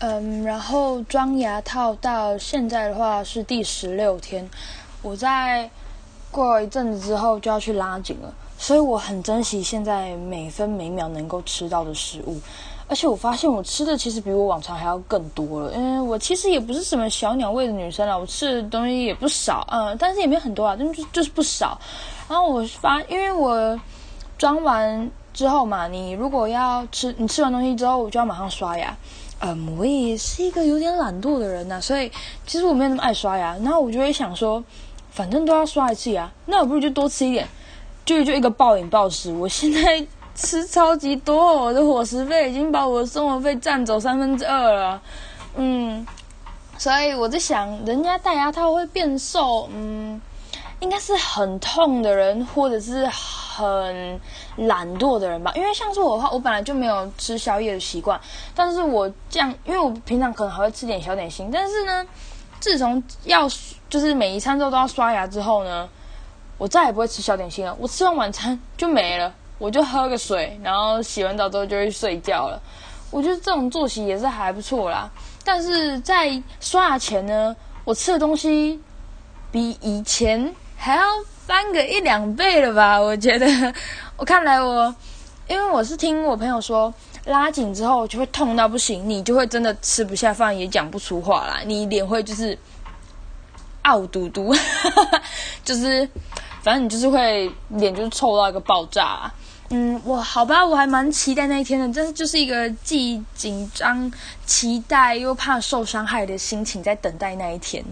嗯，然后装牙套到现在的话是第十六天，我在过一阵子之后就要去拉紧了，所以我很珍惜现在每分每秒能够吃到的食物，而且我发现我吃的其实比我往常还要更多了，因为我其实也不是什么小鸟胃的女生了，我吃的东西也不少，嗯，但是也没有很多啊，但就就是不少。然后我发，因为我装完之后嘛，你如果要吃，你吃完东西之后，我就要马上刷牙。嗯，我也是一个有点懒惰的人呐，所以其实我没有那么爱刷牙。然后我就会想说，反正都要刷一次牙，那我不如就多吃一点，就就一个暴饮暴食。我现在吃超级多，我的伙食费已经把我的生活费占走三分之二了。嗯，所以我在想，人家戴牙套会变瘦，嗯，应该是很痛的人，或者是。很懒惰的人吧，因为像是我的话，我本来就没有吃宵夜的习惯。但是我这样，因为我平常可能还会吃点小点心。但是呢，自从要就是每一餐之后都要刷牙之后呢，我再也不会吃小点心了。我吃完晚餐就没了，我就喝个水，然后洗完澡之后就会睡觉了。我觉得这种作息也是还不错啦。但是在刷牙前呢，我吃的东西比以前还要。翻个一两倍了吧？我觉得，我看来我，因为我是听我朋友说，拉紧之后就会痛到不行，你就会真的吃不下饭，也讲不出话来，你脸会就是傲嘟嘟，就是反正你就是会脸就是臭到一个爆炸。嗯，我好吧，我还蛮期待那一天的，真的就是一个既紧张、期待又怕受伤害的心情在等待那一天。